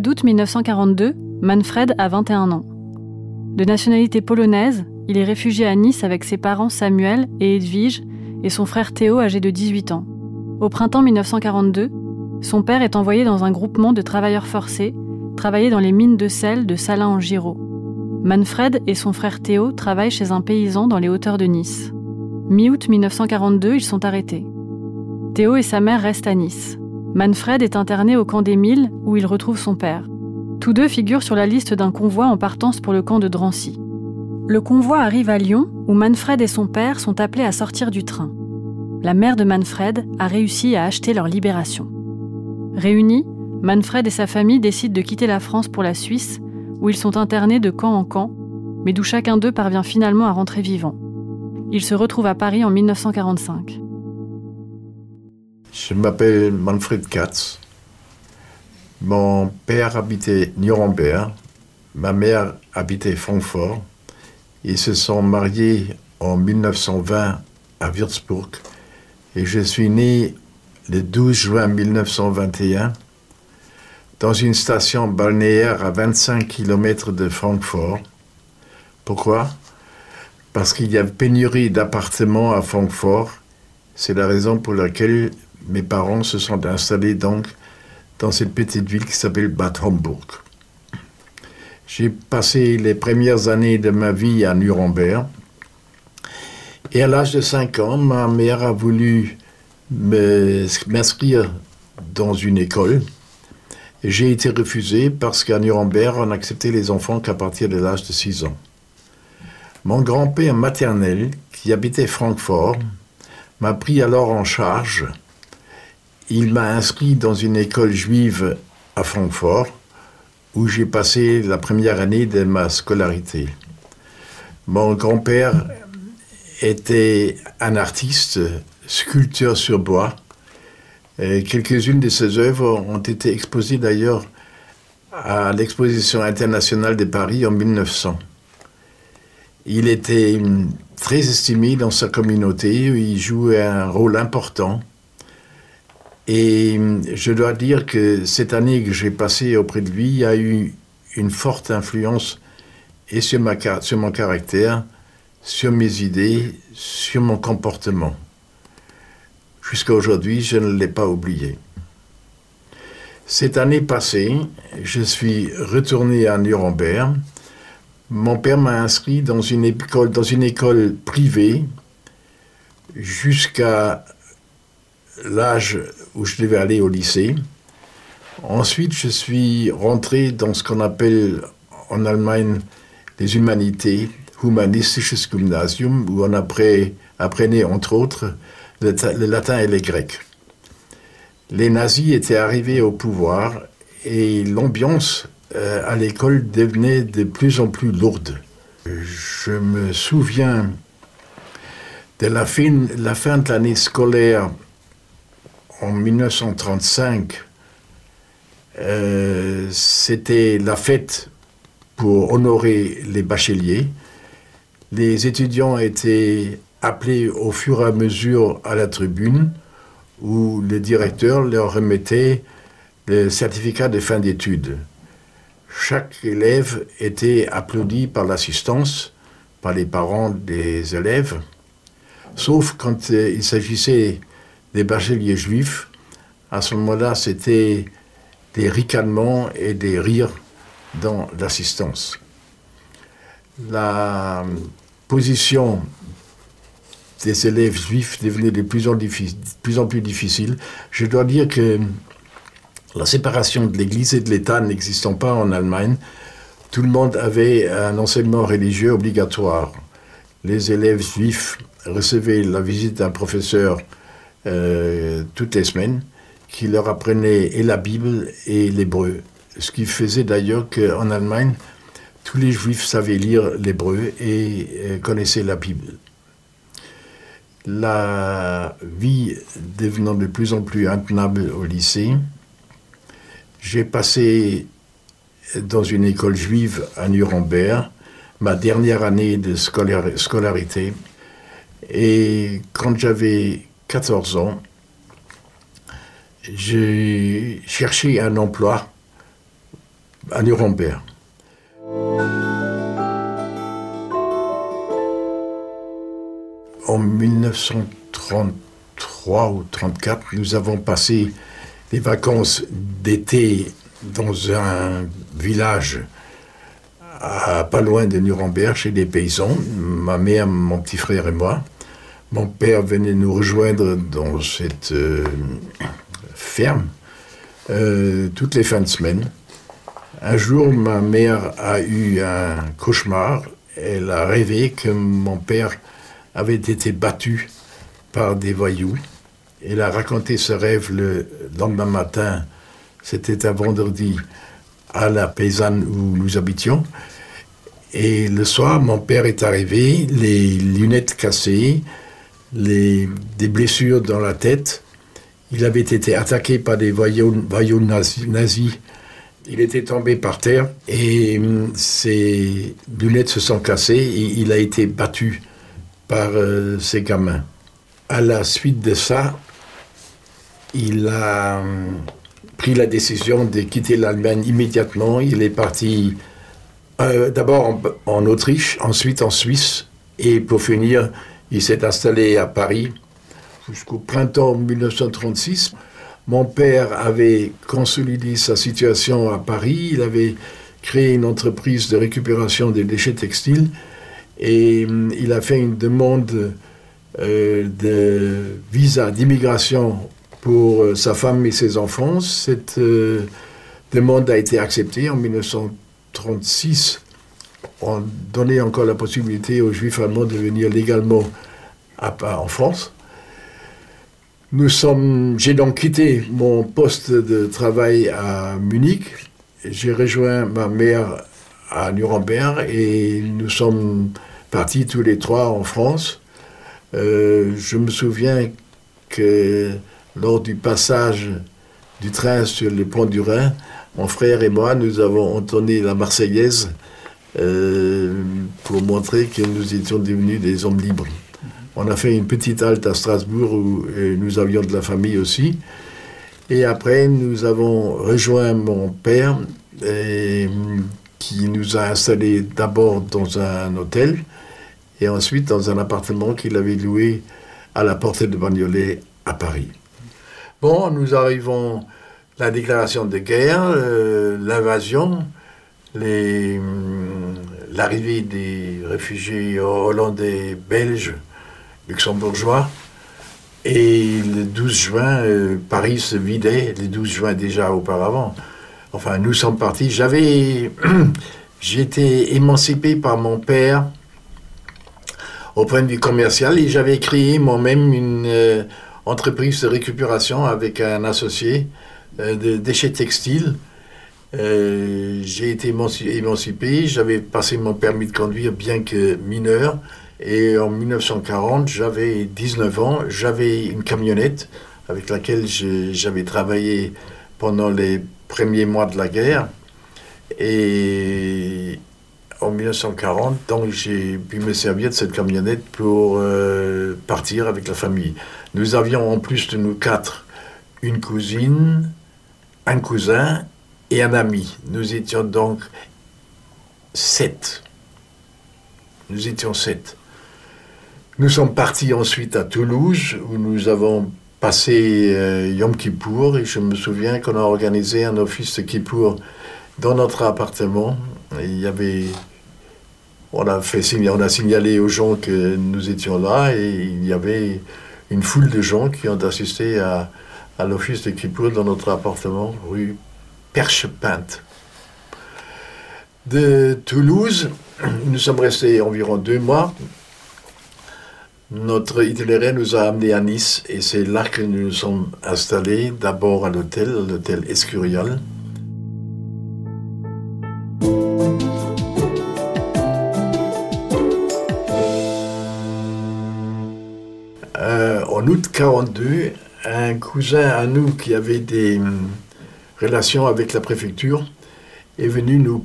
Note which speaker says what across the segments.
Speaker 1: Mois d'août 1942, Manfred a 21 ans. De nationalité polonaise, il est réfugié à Nice avec ses parents Samuel et Edwige et son frère Théo âgé de 18 ans. Au printemps 1942, son père est envoyé dans un groupement de travailleurs forcés, travailler dans les mines de sel de Salins en Giraud. Manfred et son frère Théo travaillent chez un paysan dans les hauteurs de Nice. Mi-août 1942, ils sont arrêtés. Théo et sa mère restent à Nice. Manfred est interné au camp des Milles où il retrouve son père. Tous deux figurent sur la liste d'un convoi en partance pour le camp de Drancy. Le convoi arrive à Lyon où Manfred et son père sont appelés à sortir du train. La mère de Manfred a réussi à acheter leur libération. Réunis, Manfred et sa famille décident de quitter la France pour la Suisse où ils sont internés de camp en camp, mais d'où chacun d'eux parvient finalement à rentrer vivant. Ils se retrouvent à Paris en 1945.
Speaker 2: Je m'appelle Manfred Katz. Mon père habitait Nuremberg, ma mère habitait Francfort. Ils se sont mariés en 1920 à Würzburg et je suis né le 12 juin 1921 dans une station balnéaire à 25 km de Francfort. Pourquoi? Parce qu'il y a pénurie d'appartements à Francfort. C'est la raison pour laquelle mes parents se sont installés donc dans cette petite ville qui s'appelle Bad Homburg. J'ai passé les premières années de ma vie à Nuremberg. Et à l'âge de 5 ans, ma mère a voulu m'inscrire dans une école. J'ai été refusé parce qu'à Nuremberg, on acceptait les enfants qu'à partir de l'âge de 6 ans. Mon grand-père maternel, qui habitait Francfort, m'a pris alors en charge il m'a inscrit dans une école juive à Francfort, où j'ai passé la première année de ma scolarité. Mon grand-père était un artiste, sculpteur sur bois. Quelques-unes de ses œuvres ont été exposées d'ailleurs à l'exposition internationale de Paris en 1900. Il était très estimé dans sa communauté, il jouait un rôle important et hum, je dois dire que cette année que j'ai passée auprès de lui a eu une forte influence et sur, mon caractère, sur mes idées, sur mon comportement. Jusqu'à aujourd'hui, je ne l'ai pas oublié. Cette année passée, je suis retourné à Nuremberg. Mon père m'a inscrit dans une école, dans une école privée jusqu'à l'âge où je devais aller au lycée. Ensuite, je suis rentré dans ce qu'on appelle en Allemagne les humanités, Humanistisches Gymnasium, où on apprenait entre autres le, latin et les grec. Les nazis étaient arrivés au pouvoir et l'ambiance euh, à l'école devenait de plus en plus lourde. Je me souviens de la fin de l'année scolaire en 1935, euh, c'était la fête pour honorer les bacheliers. Les étudiants étaient appelés au fur et à mesure à la tribune où le directeur leur remettait le certificat de fin d'études. Chaque élève était applaudi par l'assistance, par les parents des élèves, sauf quand euh, il s'agissait des bacheliers juifs. À ce moment-là, c'était des ricanements et des rires dans l'assistance. La position des élèves juifs devenait de plus en, plus, difficile. Je dois dire que la séparation de l'Église et de l'État n'existant pas en Allemagne, tout le monde avait un enseignement religieux obligatoire. Les élèves juifs recevaient la visite d'un professeur euh, toutes les semaines qui leur apprenait et la Bible et l'hébreu. Ce qui faisait d'ailleurs qu'en Allemagne, tous les juifs savaient lire l'hébreu et euh, connaissaient la Bible. La vie devenant de plus en plus intenable au lycée, j'ai passé dans une école juive à Nuremberg ma dernière année de scolarité. Et quand j'avais 14 ans, j'ai cherché un emploi à Nuremberg. En 1933 ou 1934, nous avons passé des vacances d'été dans un village à, pas loin de Nuremberg, chez des paysans, ma mère, mon petit frère et moi. Mon père venait nous rejoindre dans cette euh, ferme euh, toutes les fins de semaine. Un jour, ma mère a eu un cauchemar. Elle a rêvé que mon père avait été battu par des voyous. Elle a raconté ce rêve le lendemain matin, c'était un vendredi, à la paysanne où nous habitions. Et le soir, mon père est arrivé, les lunettes cassées, les, des blessures dans la tête. Il avait été attaqué par des voyous, nazis, Il était tombé par terre et hum, ses lunettes se sont cassées et il a été battu par euh, ses gamins. À la suite de ça, il a euh, pris la décision de quitter l'Allemagne immédiatement. Il est parti euh, d'abord en, Autriche, ensuite en Suisse, et pour finir, il s'est installé à Paris jusqu'au printemps 1936. Mon père avait consolidé sa situation à Paris, il avait créé une entreprise de récupération des déchets textiles et euh, il a fait une demande de visa d'immigration pour euh, sa femme et ses enfants. Cette euh, demande a été acceptée en 1936. On donnait encore la possibilité aux Juifs allemands de venir légalement en France. Nous sommes, j'ai donc quitté mon poste de travail à Munich. J'ai rejoint ma mère à Nuremberg et nous sommes partis tous les trois en France. Euh, je me souviens que lors du passage du train sur le pont du Rhin, mon frère et moi, nous avons entonné la Marseillaise pour montrer que nous étions devenus des hommes libres. On a fait une petite halte à Strasbourg où euh, nous avions de la famille aussi. Et après, nous avons rejoint mon père qui nous a installés d'abord dans un hôtel et ensuite dans un appartement qu'il avait loué à la portée de Bagnolet à Paris. Bon, nous arrivons la déclaration de guerre, euh, l'invasion, l'arrivée des réfugiés hollandais, belges, luxembourgeois. Et le 12 juin, euh, Paris se vidait, le 12 juin déjà auparavant. Enfin, nous sommes partis. J'avais. J'étais émancipé par mon père au point de vue commercial et j'avais créé moi-même une. Euh, entreprise de récupération avec un associé euh, de déchets textiles. Euh, j'ai été émancipé, j'avais passé mon permis de conduire bien que mineur. Et en 1940, j'avais 19 ans, j'avais une camionnette avec laquelle j'avais travaillé pendant les premiers mois de la guerre. Et en 1940, donc j'ai pu me servir de cette camionnette pour euh, partir avec la famille. Nous avions en plus de nous quatre une cousine, un cousin et un ami. Nous étions donc sept. Nous étions sept. Nous sommes partis ensuite à Toulouse où nous avons passé euh, Yom Kippour et je me souviens qu'on a organisé un office de Kippour dans notre appartement. il y avait on a, fait, on a signalé aux gens que nous étions là et il y avait une foule de gens qui ont assisté à, l'office de Kippour dans notre appartement, rue Perchepinte. De Toulouse, nous sommes restés environ deux mois. Notre itinéraire nous a amenés à Nice et c'est là que nous nous sommes installés, d'abord à l'hôtel, l'hôtel Escurial. en août 42, un cousin à nous qui avait des relations avec la préfecture est venu nous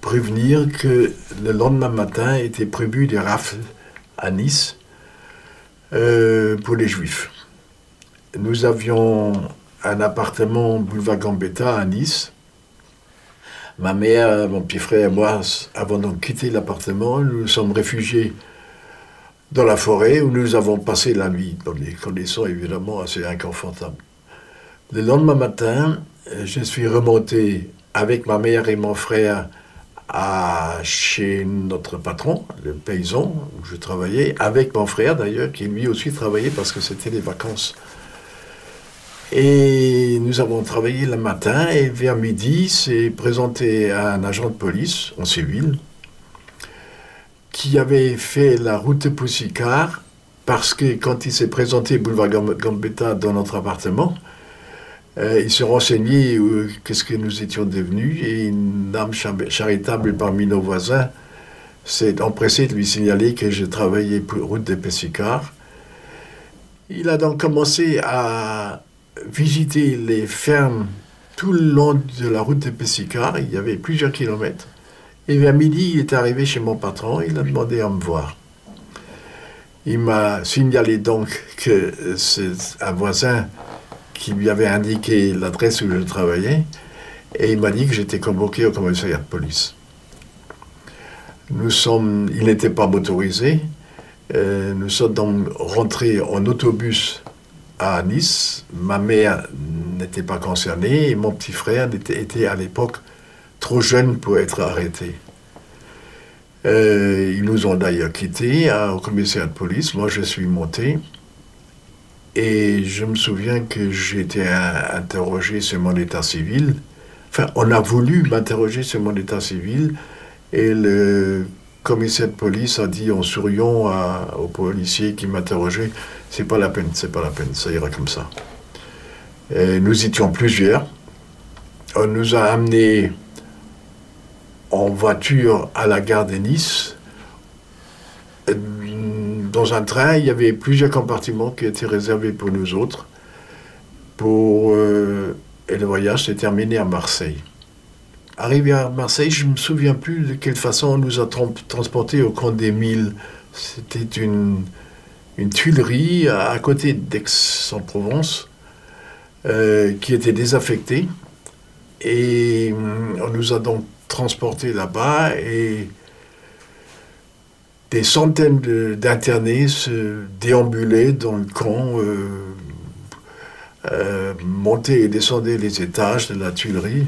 Speaker 2: prévenir que le lendemain matin était prévu des rafles à Nice euh, pour les juifs. Nous avions un appartement boulevard Gambetta à Nice. Ma mère, mon petit frère et moi avons donc quitté l'appartement. Nous nous sommes réfugiés dans la forêt où nous avons passé la nuit, dans des conditions évidemment assez inconfortables. Le lendemain matin, je suis remonté avec ma mère et mon frère à chez notre patron, le paysan où je travaillais, avec mon frère d'ailleurs, qui lui aussi travaillait parce que c'était les vacances. Et nous avons travaillé le matin et vers midi, s'est présenté un agent de police en civil qui avait fait la route Poussicard parce que quand il s'est présenté boulevard Gambetta dans notre appartement, euh, il se renseignait euh, qu'est-ce que nous étions devenus et une dame charitable parmi nos voisins s'est empressée de lui signaler que je travaillais pour route de Pessicard. Il a donc commencé à visiter les fermes tout le long de la route de Pessicard. Il y avait plusieurs kilomètres. Et vers midi, il est arrivé chez mon patron, il a demandé à me voir. Il m'a signalé donc que c'est un voisin qui lui avait indiqué l'adresse où je travaillais, et il m'a dit que j'étais convoqué au commissariat de police. Nous sommes, il n'était pas motorisé, euh, nous sommes donc rentrés en autobus à Nice. Ma mère n'était pas concernée et mon petit frère était, à l'époque trop jeune pour être arrêté. Euh, ils nous ont d'ailleurs quittés hein, au commissariat de police. Moi, je suis monté. Et je me souviens que j'ai été interrogé sur mon état civil. Enfin, on a voulu m'interroger sur mon état civil. Et le commissaire de police a dit en souriant au policier qui m'interrogeait C'est pas la peine, c'est pas la peine, ça ira comme ça. Nous étions plusieurs. On nous a amenés en voiture à la gare de Nice. Dans un train, il y avait plusieurs compartiments qui étaient réservés pour nous autres. Pour, euh, et le voyage s'est terminé à Marseille. Arrivé à Marseille, je ne me souviens plus de quelle façon on nous a transportés au camp des Milles. C'était une, une tuilerie à, côté d'Aix-en-Provence euh, qui était désaffectée. Et hum, on nous a donc transportés là-bas et des centaines d'internés se déambulaient dans le camp, euh, euh, montaient et descendaient les étages de la Tuilerie.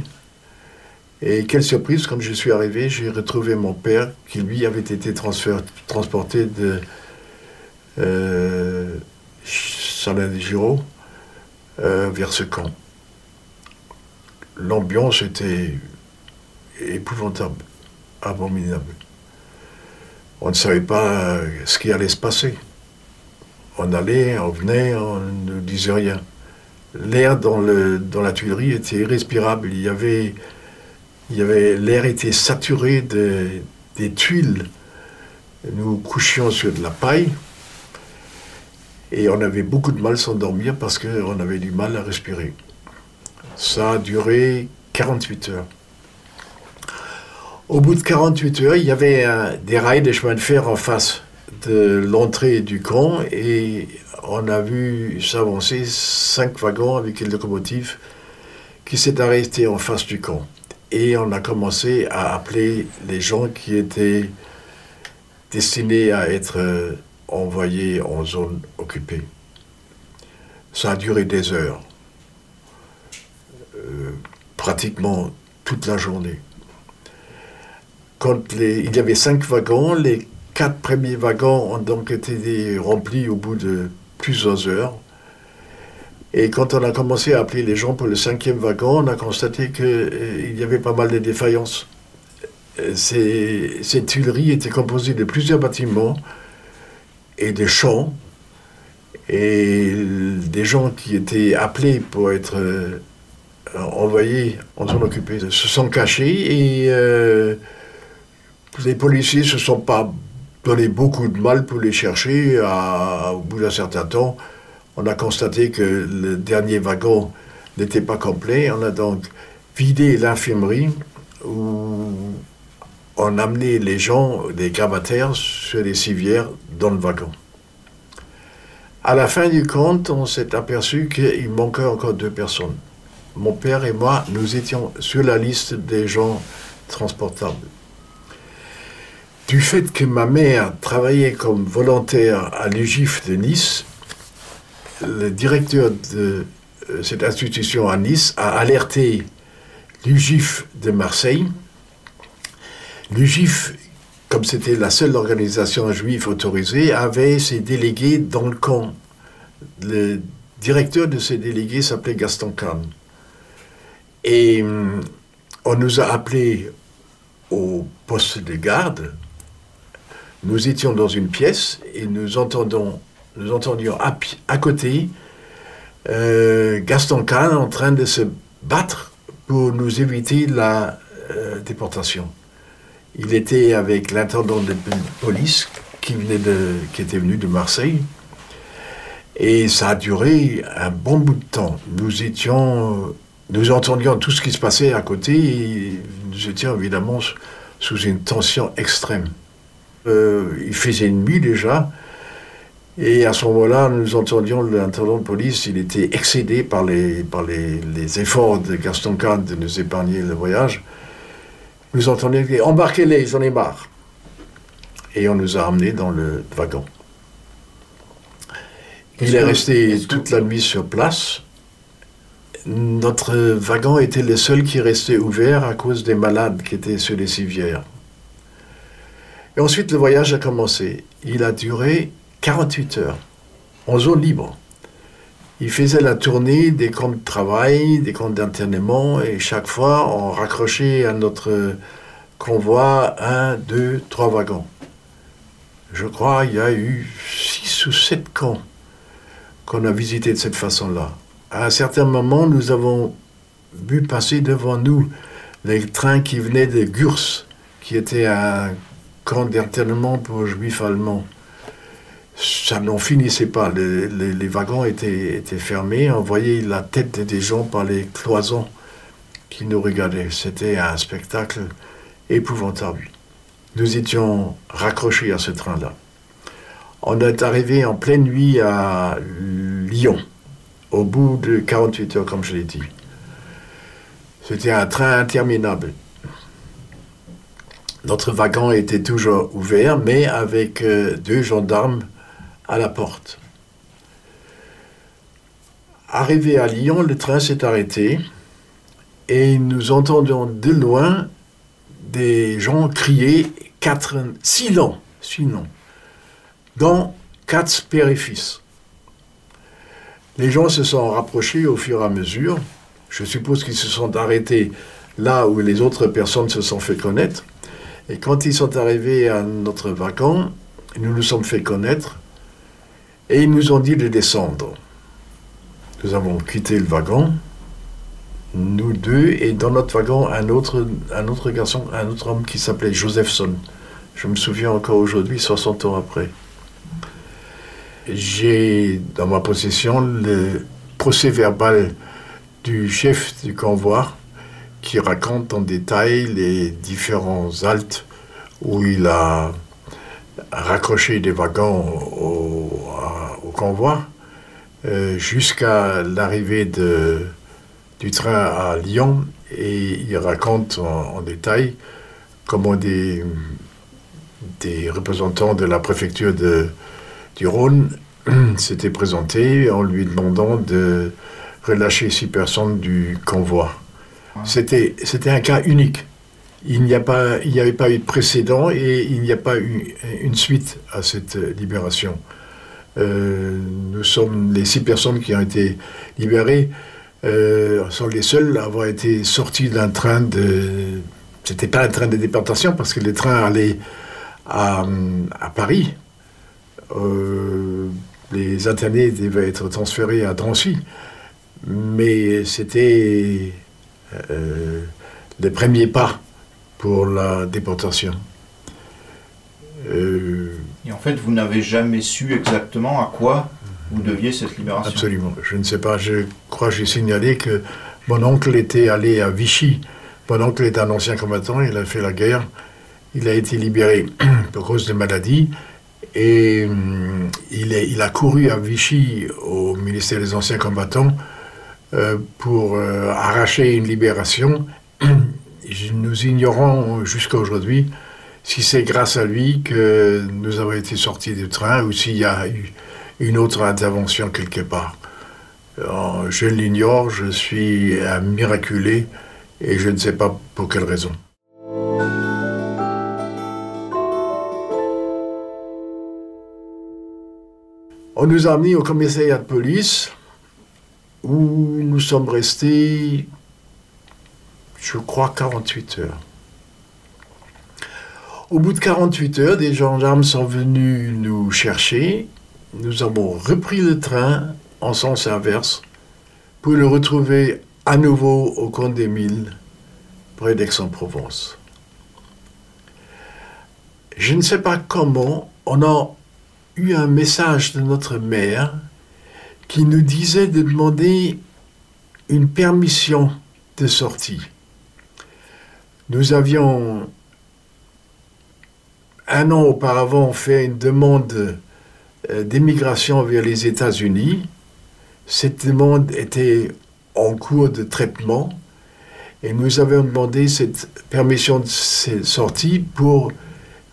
Speaker 2: Et quelle surprise, quand je suis arrivé, j'ai retrouvé mon père qui, lui, avait été transporté de euh, Salin de Giraud euh, vers ce camp. L'ambiance était épouvantable, abominable. On ne savait pas euh, ce qui allait se passer. On allait, on venait, on ne disait rien. L'air dans, la tuilerie était irrespirable. Il y avait, l'air était saturé de, des tuiles. Nous couchions sur de la paille. Et on avait beaucoup de mal à s'endormir parce qu'on avait du mal à respirer. Ça a duré 48 heures. Au bout de 48 heures, il y avait des rails de chemin de fer en face de l'entrée du camp et on a vu s'avancer cinq wagons avec une locomotive qui s'est arrêtée en face du camp. Et on a commencé à appeler les gens qui étaient destinés à être euh, envoyés en zone occupée. Ça a duré des heures, euh, pratiquement toute la journée. Quand il y avait cinq wagons, les quatre premiers wagons ont donc été remplis au bout de plusieurs heures. Et quand on a commencé à appeler les gens pour le cinquième wagon, on a constaté qu'il euh, y avait pas mal de défaillances. Euh, ces, tuileries étaient composées de plusieurs bâtiments et de champs. Et des gens qui étaient appelés pour être euh, envoyés en zone occupée se sont cachés et les policiers se sont pas donné beaucoup de mal pour les chercher. au bout d'un certain temps, on a constaté que le dernier wagon n'était pas complet. On a donc vidé l'infirmerie où on amenait les gens, les gravataires, sur les civières dans le wagon. À la fin du compte, on s'est aperçu qu'il manquait encore deux personnes. Mon père et moi, nous étions sur la liste des gens transportables. Du fait que ma mère travaillait comme volontaire à l'UGIF de Nice, le directeur de euh, cette institution à Nice a alerté l'UGIF de Marseille. L'UGIF, comme c'était la seule organisation juive autorisée, avait ses délégués dans le camp. Le directeur de ces délégués s'appelait Gaston Kahn. Et hum, on nous a appelés au poste de garde nous étions dans une pièce et nous, nous entendions à, côté euh, Gaston Kahn en train de se battre pour nous éviter la euh, déportation. Il était avec l'intendant de police qui était venu de Marseille. Et ça a duré un bon bout de temps. Nous étions, nous entendions tout ce qui se passait à côté et nous étions évidemment sous une tension extrême. Euh, il faisait nuit déjà. Et à ce moment-là, nous entendions l'intendant de police, il était excédé par les, par les, efforts de Gaston Kahn de nous épargner le voyage. Nous entendions dire Embarquez-les, j'en ai marre. Et on nous a amenés dans le wagon. Il est resté toute la nuit sur place. Notre wagon était le seul qui restait ouvert à cause des malades qui étaient sur les civières. Et ensuite, le voyage a commencé. Il a duré 48 heures, en zone libre. Il faisait la tournée des camps de travail, des camps d'internement, et chaque fois, on raccrochait à notre convoi un, deux, trois wagons. Je crois qu'il y a eu six ou sept camps qu'on a visités de cette façon-là. À un certain moment, nous avons vu passer devant nous les trains qui venaient de Gurs, qui était un camp d'internement pour juifs allemands. Ça n'en finissait pas. Les, wagons étaient, fermés. On voyait la tête des gens par les cloisons qui nous regardaient. C'était un spectacle épouvantable. Nous étions raccrochés à ce train-là. On est arrivé en pleine nuit à Lyon, au bout de 48 heures, comme je l'ai dit. C'était un train interminable. Notre wagon était toujours ouvert, mais avec euh, deux gendarmes à la porte. Arrivé à Lyon, le train s'est arrêté et nous entendions de loin des gens crier quatre, six noms, six noms, dont quatre fils. Les gens se sont rapprochés au fur et à mesure. Je suppose qu'ils se sont arrêtés là où les autres personnes se sont fait connaître. Et quand ils sont arrivés à notre wagon, nous nous sommes fait connaître et ils nous ont dit de descendre. Nous avons quitté le wagon, nous deux, et dans notre wagon, un autre, un autre garçon, un autre homme qui s'appelait Josephson. Je me souviens encore aujourd'hui, 60 ans après. j'ai dans ma possession le procès verbal du chef du convoi qui raconte en détail les différents haltes où il a raccroché des wagons au, convoi euh, jusqu'à l'arrivée du train à Lyon et il raconte en, détail comment des, représentants de la préfecture du Rhône s'étaient présentés en lui demandant de relâcher six personnes du convoi. C'était, un cas unique. Il n'y, avait pas eu de précédent et il n'y a pas eu une suite à cette libération. Euh, nous sommes les six personnes qui ont été libérées euh, sont les seuls à avoir été sortis d'un train de. C'était pas un train de déportation parce que les trains allaient à, Paris. Euh, les internés devaient être transférés à Drancy. Mais c'était euh, les premiers pas pour la déportation.
Speaker 3: Et en fait, vous n'avez jamais su exactement à quoi vous deviez cette libération
Speaker 2: Absolument. Je ne sais pas. Je crois que j'ai signalé que mon oncle était allé à Vichy. Mon oncle est un ancien combattant, il a fait la guerre. Il a été libéré pour cause de maladie. Et hum, il, est, il, a couru à Vichy au ministère des Anciens Combattants euh, pour euh, arracher une libération. Nous ignorons jusqu'à aujourd'hui si c'est grâce à lui que nous avons été sortis du train ou s'il y a eu une autre intervention quelque part. Euh, je l'ignore, je suis un miraculé et je ne sais pas pour quelle raison. On nous a mis au commissariat de police où nous sommes restés, je crois, 48 heures. Au bout de 48 heures, des gendarmes sont venus nous chercher nous avons repris le train en sens inverse pour le retrouver à nouveau au Comte des Milles, près d'Aix-en-Provence. Je ne sais pas comment on a eu un message de notre mère qui nous disait de demander une permission de sortie. Nous avions un an auparavant fait une demande euh, d'émigration vers les États-Unis. Cette demande était en cours de traitement et nous avions demandé cette permission de sortie pour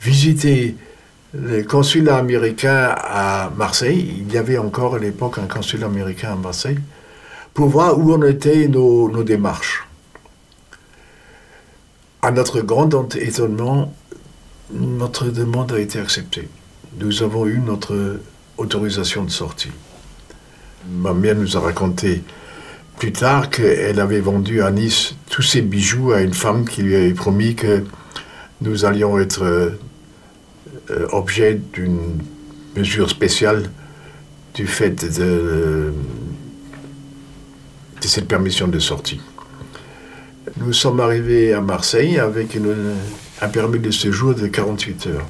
Speaker 2: visiter le consulat américain à Marseille. Il y avait encore à l'époque un consulat américain à Marseille pour voir où en étaient nos, démarches. À notre grand étonnement, notre demande a été acceptée nous avons eu notre autorisation de sortie. Ma mère nous a raconté plus tard qu'elle avait vendu à Nice tous ses bijoux à une femme qui lui avait promis que nous allions être euh, objet d'une mesure spéciale du fait de, cette permission de sortie. Nous sommes arrivés à Marseille avec un permis de séjour de 48 heures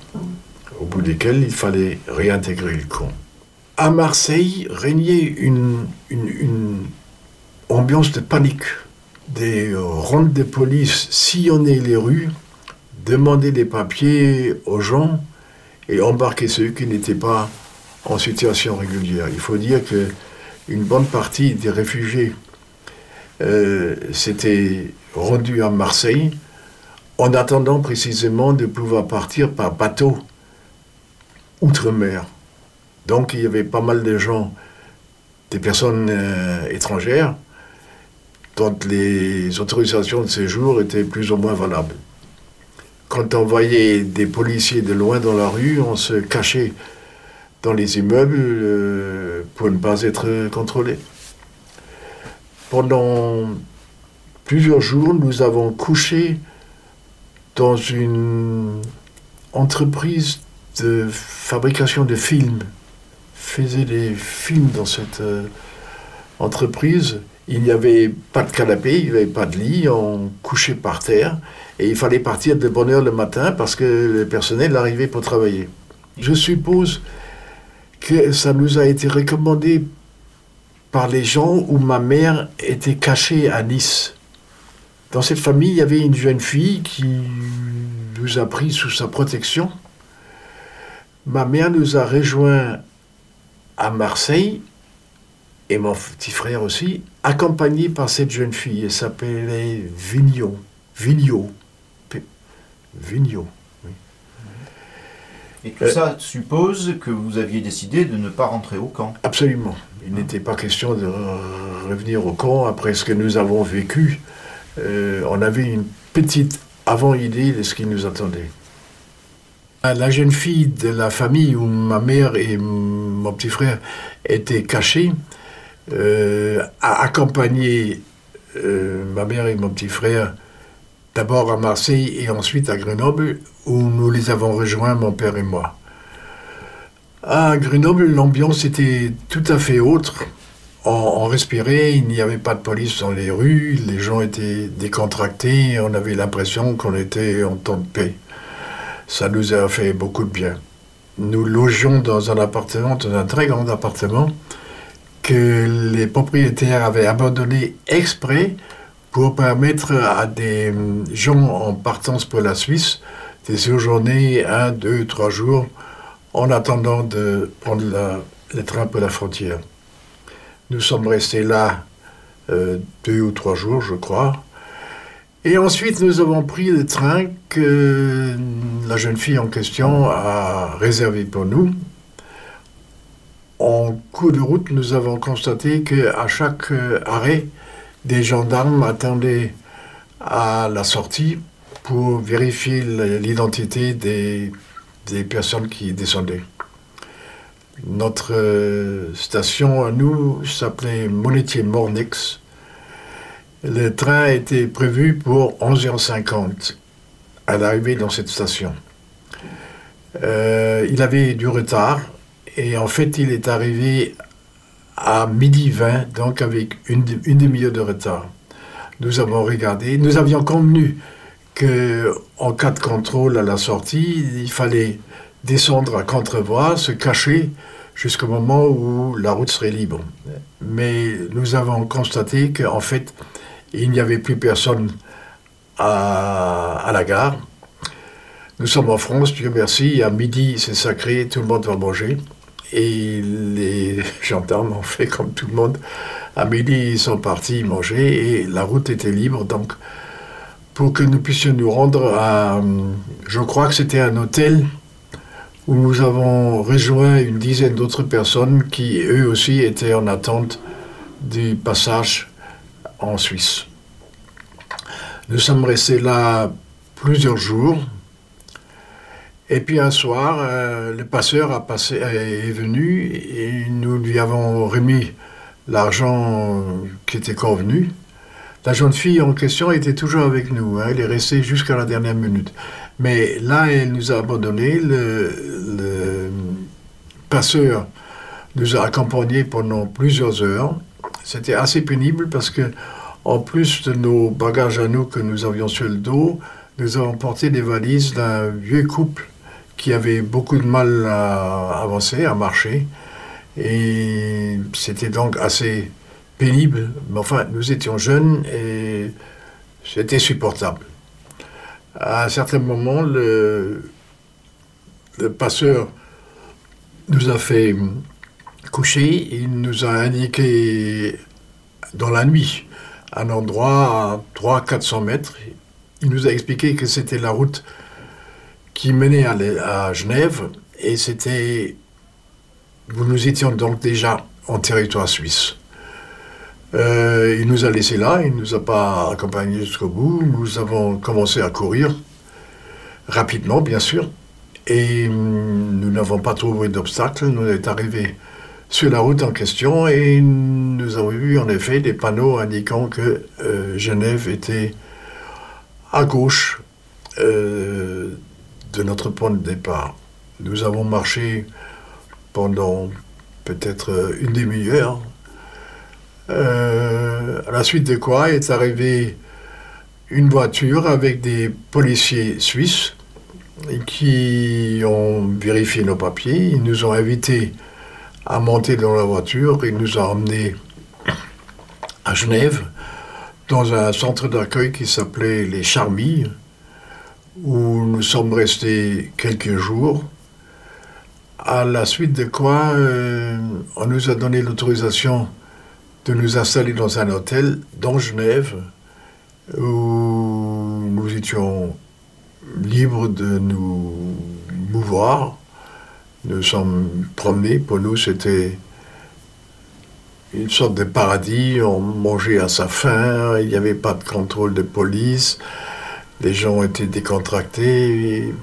Speaker 2: au bout desquels il fallait réintégrer le camp. À Marseille régnait une, une, ambiance de panique. Des rondes de police sillonnaient les rues, demandaient des papiers aux gens et embarquaient ceux qui n'étaient pas en situation régulière. Il faut dire que une bonne partie des réfugiés euh, s'étaient rendus à Marseille en attendant précisément de pouvoir partir par bateau outre-mer. Donc il y avait pas mal de gens, des personnes euh, étrangères, dont les autorisations de séjour étaient plus ou moins valables. Quand on voyait des policiers de loin dans la rue, on se cachait dans les immeubles euh, pour ne pas être contrôlé. Pendant plusieurs jours, nous avons couché dans une entreprise de fabrication de films, faisait des films dans cette euh, entreprise. Il n'y avait pas de canapé, il n'y avait pas de lit, on couchait par terre et il fallait partir de bonne heure le matin parce que le personnel arrivait pour travailler. Je suppose que ça nous a été recommandé par les gens où ma mère était cachée à Nice. Dans cette famille, il y avait une jeune fille qui nous a pris sous sa protection. Ma mère nous a rejoints à Marseille et mon petit frère aussi, accompagné par cette jeune fille. Elle s'appelait Vigneault. Vigneault. Vigneault.
Speaker 3: Et tout ça suppose que vous aviez décidé de ne pas rentrer au camp.
Speaker 2: Absolument. Il n'était pas question de revenir au camp après ce que nous avons vécu. Euh, on avait une petite avant-idée de ce qui nous attendait. La jeune fille de la famille où ma mère et mon petit frère étaient cachés euh, a accompagné euh, ma mère et mon petit frère d'abord à Marseille et ensuite à Grenoble, où nous les avons rejoints, mon père et moi. À Grenoble, l'ambiance était tout à fait autre. On, respirait, il n'y avait pas de police dans les rues, les gens étaient décontractés, on avait l'impression qu'on était en temps de paix. Ça nous a fait beaucoup de bien. Nous logions dans un appartement, dans un très grand appartement, que les propriétaires avaient abandonné exprès pour permettre à des gens en partance pour la Suisse de séjourner un, deux, trois jours en attendant de prendre le train pour la frontière. Nous sommes restés là euh, deux ou trois jours, je crois. Et ensuite, nous avons pris le train que la jeune fille en question a réservé pour nous. En cours de route, nous avons constaté qu'à chaque euh, arrêt, des gendarmes attendaient à la sortie pour vérifier l'identité des, personnes qui descendaient. Notre euh, station à nous s'appelait Monetier-Mornix. Le train était prévu pour 11h50 à l'arrivée dans cette station. Euh, il avait du retard et en fait il est arrivé à midi 20, donc avec une, demi-heure de retard. Nous avons regardé, nous avions convenu qu'en cas de contrôle à la sortie, il fallait descendre à Contrevoie, se cacher jusqu'au moment où la route serait libre. Mais nous avons constaté qu'en fait, il n'y avait plus personne à, la gare. Nous sommes en France, Dieu merci, à midi c'est sacré, tout le monde va manger. Et les gendarmes ont fait comme tout le monde. À midi, ils sont partis manger et la route était libre. Donc, pour que nous puissions nous rendre à, je crois que c'était un hôtel où nous avons rejoint une dizaine d'autres personnes qui, eux aussi, étaient en attente du passage en Suisse. Nous sommes restés là plusieurs jours et puis un soir, euh, le passeur est venu et nous lui avons remis l'argent qui était convenu. La jeune fille en question était toujours avec nous. Hein, elle est restée jusqu'à la dernière minute. Mais là, elle nous a abandonnés. Le, le passeur nous a accompagnés pendant plusieurs heures. C'était assez pénible parce que, en plus de nos bagages à nous que nous avions sur le dos, nous avons porté des valises d'un vieux couple qui avait beaucoup de mal à avancer, à marcher. Et c'était donc assez pénible. Mais enfin, nous étions jeunes et c'était supportable. À un certain moment, le, passeur nous a fait coucher. Il nous a indiqué dans la nuit un endroit à 300-400 mètres. Il nous a expliqué que c'était la route qui menait à, Genève et c'était. Nous étions donc déjà en territoire suisse. Euh, il nous a laissés là, il ne nous a pas accompagnés jusqu'au bout. Nous avons commencé à courir, rapidement bien sûr, et hum, nous n'avons pas trouvé d'obstacle. Nous sommes arrivés sur la route en question et nous avons vu en effet des panneaux indiquant que euh, Genève était à gauche euh, de notre point de départ. Nous avons marché pendant peut-être une demi-heure, euh, à la suite de quoi est arrivée une voiture avec des policiers suisses qui ont vérifié nos papiers. Ils nous ont invités a monté dans la voiture. Il nous a emmenés à Genève, dans un centre d'accueil qui s'appelait les Charmilles, où nous sommes restés quelques jours. À la suite de quoi, euh, on nous a donné l'autorisation de nous installer dans un hôtel dans Genève, où nous étions libres de nous mouvoir. Nous sommes promenés. Pour nous, c'était une sorte de paradis. On mangeait à sa faim. Il n'y avait pas de contrôle de police. Les gens étaient décontractés.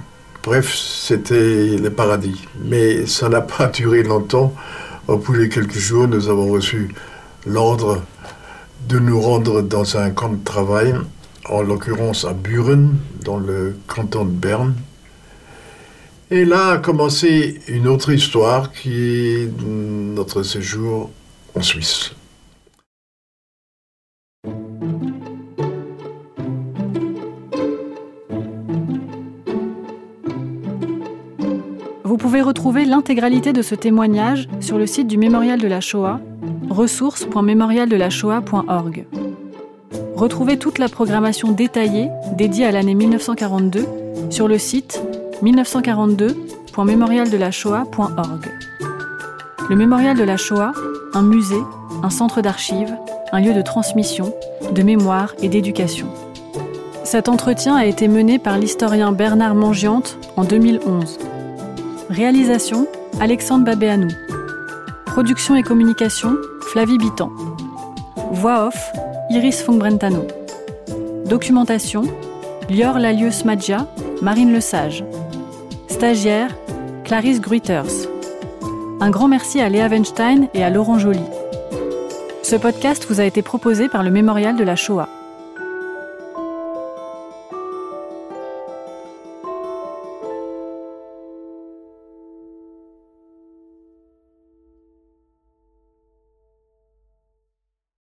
Speaker 2: Bref, c'était le paradis. Mais ça n'a pas duré longtemps. Au bout de quelques jours, nous avons reçu l'ordre de nous rendre dans un camp de travail, en l'occurrence à Buren, dans le canton de Berne. Et là a commencé une autre histoire qui est notre séjour en Suisse.
Speaker 1: Pouvez retrouver l'intégralité de ce témoignage sur le site du Mémorial de la Shoah, ressources.mémorialdelashoah.org. Retrouvez toute la programmation détaillée dédiée à l'année 1942 sur le site 1942.mémorialdelashoah.org. Le Mémorial de la Shoah, un musée, un centre d'archives, un lieu de transmission, de mémoire et d'éducation. Cet entretien a été mené par l'historien Bernard Mangiante en 2011. Réalisation Alexandre Babéanou. Production et communication Flavie Bitan. Voix off Iris Fongbrentano. Documentation Lior Lalius Madja, Marine Lesage. Stagiaire Clarisse Gruiters. Un grand merci à Léa Weinstein et à Laurent Joly. Ce podcast vous a été proposé par le Mémorial de la Shoah.